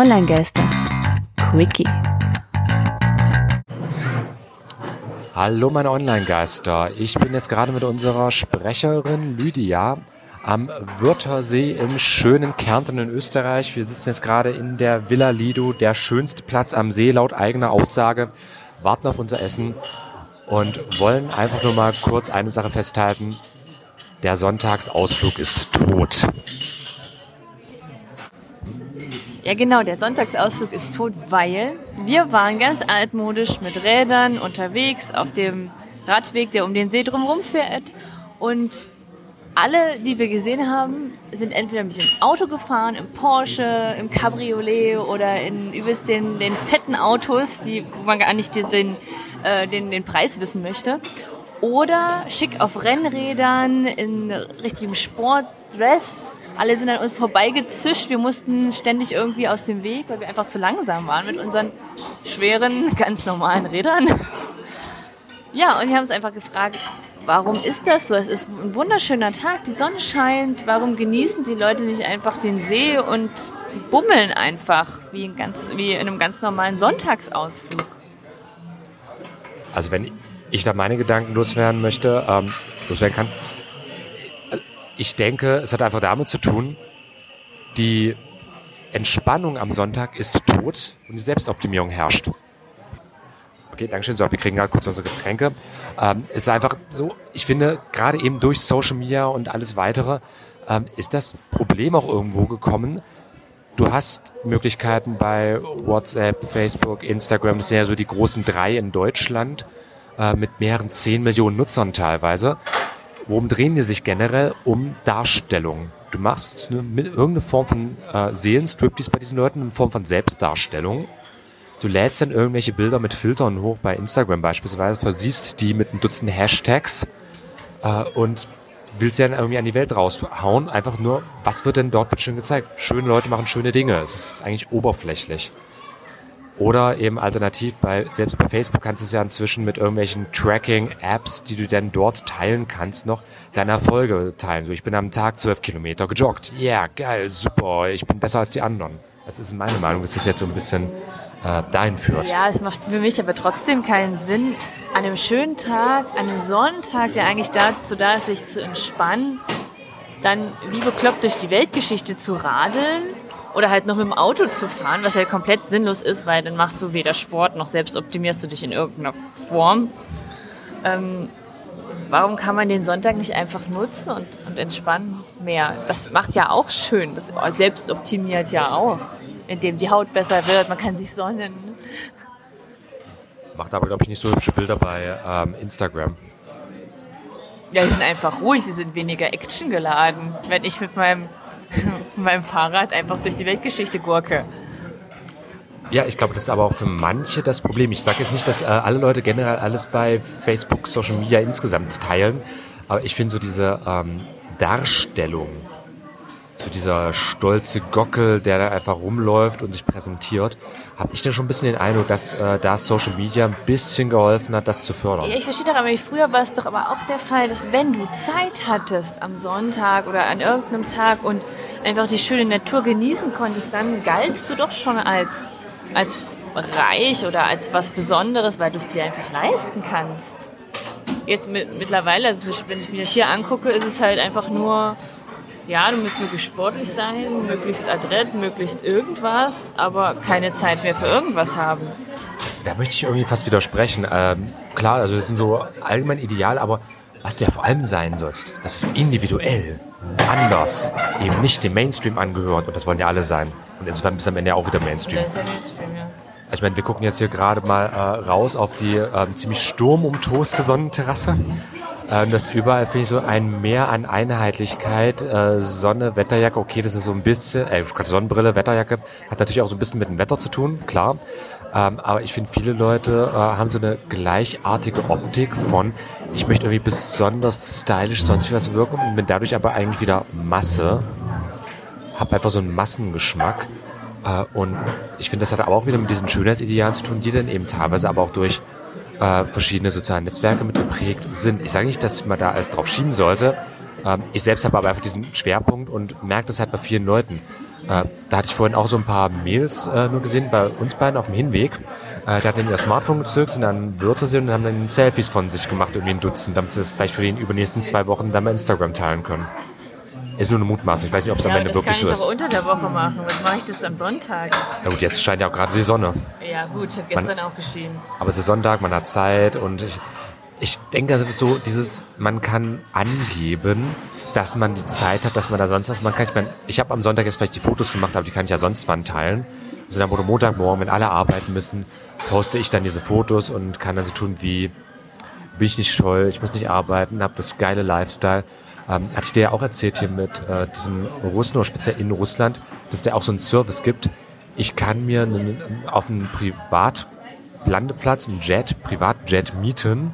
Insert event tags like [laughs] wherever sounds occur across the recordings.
Online-Geister. Quickie. Hallo meine Online-Geister. Ich bin jetzt gerade mit unserer Sprecherin Lydia am Wörthersee im schönen Kärnten in Österreich. Wir sitzen jetzt gerade in der Villa Lido, der schönste Platz am See laut eigener Aussage, warten auf unser Essen und wollen einfach nur mal kurz eine Sache festhalten. Der Sonntagsausflug ist tot. Ja, genau, der Sonntagsausflug ist tot, weil wir waren ganz altmodisch mit Rädern unterwegs auf dem Radweg, der um den See drumherum fährt. Und alle, die wir gesehen haben, sind entweder mit dem Auto gefahren, im Porsche, im Cabriolet oder in übelst den, den fetten Autos, die, wo man gar nicht den, äh, den, den Preis wissen möchte. Oder schick auf Rennrädern, in richtigem Sportdress. Alle sind an uns vorbeigezischt. Wir mussten ständig irgendwie aus dem Weg, weil wir einfach zu langsam waren mit unseren schweren, [laughs] ganz normalen Rädern. Ja, und wir haben uns einfach gefragt, warum ist das so? Es ist ein wunderschöner Tag, die Sonne scheint. Warum genießen die Leute nicht einfach den See und bummeln einfach wie, in ganz, wie in einem ganz normalen Sonntagsausflug? Also wenn ich da meine Gedanken loswerden möchte, ähm, loswerden kann, ich denke, es hat einfach damit zu tun, die Entspannung am Sonntag ist tot und die Selbstoptimierung herrscht. Okay, Dankeschön. So, wir kriegen gerade kurz unsere Getränke. Ähm, es ist einfach so, ich finde, gerade eben durch Social Media und alles weitere, ähm, ist das Problem auch irgendwo gekommen. Du hast Möglichkeiten bei WhatsApp, Facebook, Instagram, das sind ja so die großen drei in Deutschland, äh, mit mehreren zehn Millionen Nutzern teilweise. Worum drehen die sich generell? Um Darstellung. Du machst eine, irgendeine Form von äh, Seelenstriptease bei diesen Leuten, in Form von Selbstdarstellung. Du lädst dann irgendwelche Bilder mit Filtern hoch bei Instagram beispielsweise, versiehst die mit ein Dutzend Hashtags äh, und willst ja dann irgendwie an die Welt raushauen. Einfach nur, was wird denn dort schön gezeigt? Schöne Leute machen schöne Dinge. Es ist eigentlich oberflächlich. Oder eben alternativ bei, selbst bei Facebook kannst du es ja inzwischen mit irgendwelchen Tracking-Apps, die du dann dort teilen kannst, noch deine Erfolge teilen. So, ich bin am Tag zwölf Kilometer gejoggt. Ja, yeah, geil, super, ich bin besser als die anderen. Das ist meine Meinung, dass das jetzt so ein bisschen äh, dahin führt. Ja, es macht für mich aber trotzdem keinen Sinn, an einem schönen Tag, an einem Sonntag, der eigentlich dazu da ist, sich zu entspannen, dann wie bekloppt durch die Weltgeschichte zu radeln oder halt noch mit dem Auto zu fahren, was halt komplett sinnlos ist, weil dann machst du weder Sport noch selbst optimierst du dich in irgendeiner Form. Ähm, warum kann man den Sonntag nicht einfach nutzen und, und entspannen mehr? Das macht ja auch schön, das selbst optimiert ja auch, indem die Haut besser wird, man kann sich sonnen. Macht aber, glaube ich, nicht so hübsche Bilder bei ähm, Instagram. Ja, die sind einfach ruhig, sie sind weniger actiongeladen. Wenn ich mit meinem meinem Fahrrad einfach durch die Weltgeschichte gurke. Ja, ich glaube, das ist aber auch für manche das Problem. Ich sage jetzt nicht, dass äh, alle Leute generell alles bei Facebook, Social Media insgesamt teilen, aber ich finde so diese ähm, Darstellung so dieser stolze Gockel, der da einfach rumläuft und sich präsentiert, habe ich da schon ein bisschen den Eindruck, dass äh, da Social Media ein bisschen geholfen hat, das zu fördern. Ja, ich verstehe doch, aber früher war es doch aber auch der Fall, dass wenn du Zeit hattest am Sonntag oder an irgendeinem Tag und einfach die schöne Natur genießen konntest, dann galtst du doch schon als, als reich oder als was Besonderes, weil du es dir einfach leisten kannst. Jetzt mit, mittlerweile, also wenn ich mir das hier angucke, ist es halt einfach nur ja, du musst möglichst sportlich sein, möglichst adrett, möglichst irgendwas, aber keine Zeit mehr für irgendwas haben. Da möchte ich irgendwie fast widersprechen. Ähm, klar, also das sind so allgemein ideal, aber was du ja vor allem sein sollst, das ist individuell, anders, eben nicht dem Mainstream angehört und das wollen ja alle sein. Und insofern bist du am Ende auch wieder Mainstream. Das ist ja Mainstream, ja. Ich meine, wir gucken jetzt hier gerade mal äh, raus auf die äh, ziemlich sturmumtoste Sonnenterrasse. Äh, das ist überall, finde ich, so ein Mehr an Einheitlichkeit. Äh, Sonne, Wetterjacke, okay, das ist so ein bisschen, äh, Sonnenbrille, Wetterjacke, hat natürlich auch so ein bisschen mit dem Wetter zu tun, klar. Ähm, aber ich finde, viele Leute äh, haben so eine gleichartige Optik von, ich möchte irgendwie besonders stylisch sonst wie was wirken und bin dadurch aber eigentlich wieder Masse. Hab einfach so einen Massengeschmack. Äh, und ich finde, das hat aber auch wieder mit diesen Schönheitsidealen zu tun, die dann eben teilweise aber auch durch äh, verschiedene soziale Netzwerke mit geprägt sind. Ich sage nicht, dass man da alles drauf schieben sollte. Ähm, ich selbst habe aber einfach diesen Schwerpunkt und merke das halt bei vielen Leuten. Äh, da hatte ich vorhin auch so ein paar Mails äh, nur gesehen bei uns beiden auf dem Hinweg. Äh, da hatten ihr Smartphone gezückt, sind dann Wörthersee und haben dann Selfies von sich gemacht, irgendwie ein Dutzend, damit sie es vielleicht für die über die nächsten zwei Wochen dann bei Instagram teilen können. Ist nur eine Mutmaßung. Ich weiß nicht, ob es am Ja, Ende das wirklich kann so ich ist. aber unter der Woche machen. Was mache ich das am Sonntag? Na gut, jetzt scheint ja auch gerade die Sonne. Ja gut, hat gestern auch geschehen. Aber es ist Sonntag, man hat Zeit und ich, ich denke, das ist so dieses, man kann angeben, dass man die Zeit hat, dass man da sonst was machen kann. Ich meine, ich habe am Sonntag jetzt vielleicht die Fotos gemacht, aber die kann ich ja sonst wann teilen. Also dann wurde Montagmorgen, wenn alle arbeiten müssen, poste ich dann diese Fotos und kann dann so tun wie, bin ich nicht toll, ich muss nicht arbeiten, habe das geile Lifestyle. Ähm, hatte ich dir ja auch erzählt hier mit äh, diesen Russen oder speziell in Russland, dass der auch so einen Service gibt. Ich kann mir einen, auf einem Privatlandeplatz einen Jet, Privatjet mieten,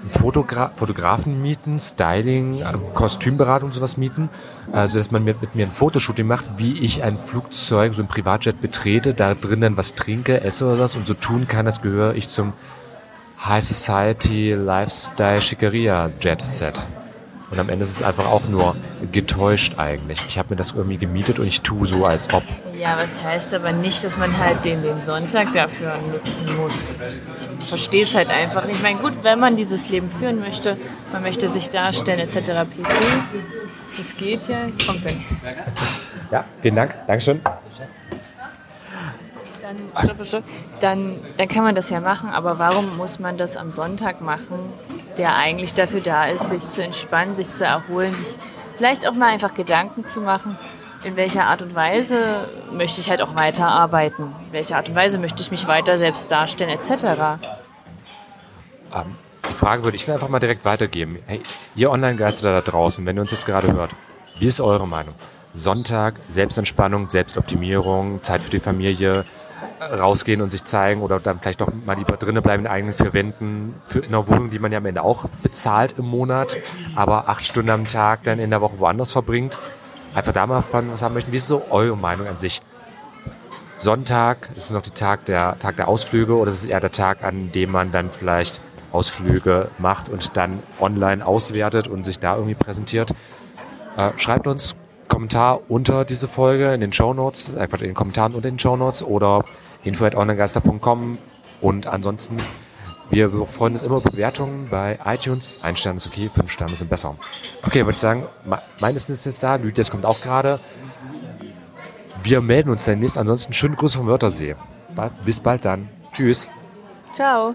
einen Fotogra Fotografen mieten, Styling, äh, Kostümberatung und sowas mieten, also dass man mit, mit mir ein Fotoshooting macht, wie ich ein Flugzeug, so ein Privatjet betrete, da drin dann was trinke, esse oder was und so tun kann, als gehöre ich zum High Society Lifestyle Schickeria Jet Set. Und am Ende ist es einfach auch nur getäuscht eigentlich. Ich habe mir das irgendwie gemietet und ich tue so, als ob. Ja, was heißt aber nicht, dass man halt den, den Sonntag dafür nutzen muss. Ich verstehe es halt einfach nicht. Ich meine, gut, wenn man dieses Leben führen möchte, man möchte sich darstellen etc. pp. Das geht ja. Jetzt kommt dann. Ja, vielen Dank. Dankeschön. Dann, stopp, stopp. Dann, dann kann man das ja machen, aber warum muss man das am Sonntag machen, der eigentlich dafür da ist, sich zu entspannen, sich zu erholen, sich vielleicht auch mal einfach Gedanken zu machen, in welcher Art und Weise möchte ich halt auch weiterarbeiten, in welcher Art und Weise möchte ich mich weiter selbst darstellen, etc. Ähm, die Frage würde ich einfach mal direkt weitergeben. Hey, ihr Online-Geister da draußen, wenn ihr uns jetzt gerade hört, wie ist eure Meinung? Sonntag, Selbstentspannung, Selbstoptimierung, Zeit für die Familie, rausgehen und sich zeigen oder dann vielleicht doch mal lieber drinnen bleiben in eigenen vier Wänden für in einer Wohnung, die man ja am Ende auch bezahlt im Monat, aber acht Stunden am Tag dann in der Woche woanders verbringt. Einfach da mal von was haben möchten. Wie ist so eure Meinung an sich? Sonntag ist noch der Tag der Tag der Ausflüge oder ist es eher der Tag, an dem man dann vielleicht Ausflüge macht und dann online auswertet und sich da irgendwie präsentiert? Äh, schreibt uns Kommentar unter diese Folge in den Show Notes, äh, Quatsch, in den Kommentaren unter den Show Notes oder info@onlinegeister.com und ansonsten wir freuen uns immer über Bewertungen bei iTunes. Ein Stern ist okay, fünf Sterne sind besser. Okay, würde ich sagen, me- meines ist jetzt da, Lydias kommt auch gerade. Wir melden uns demnächst. Ansonsten schöne Grüße vom Wörthersee. Bis bald dann. Tschüss. Ciao.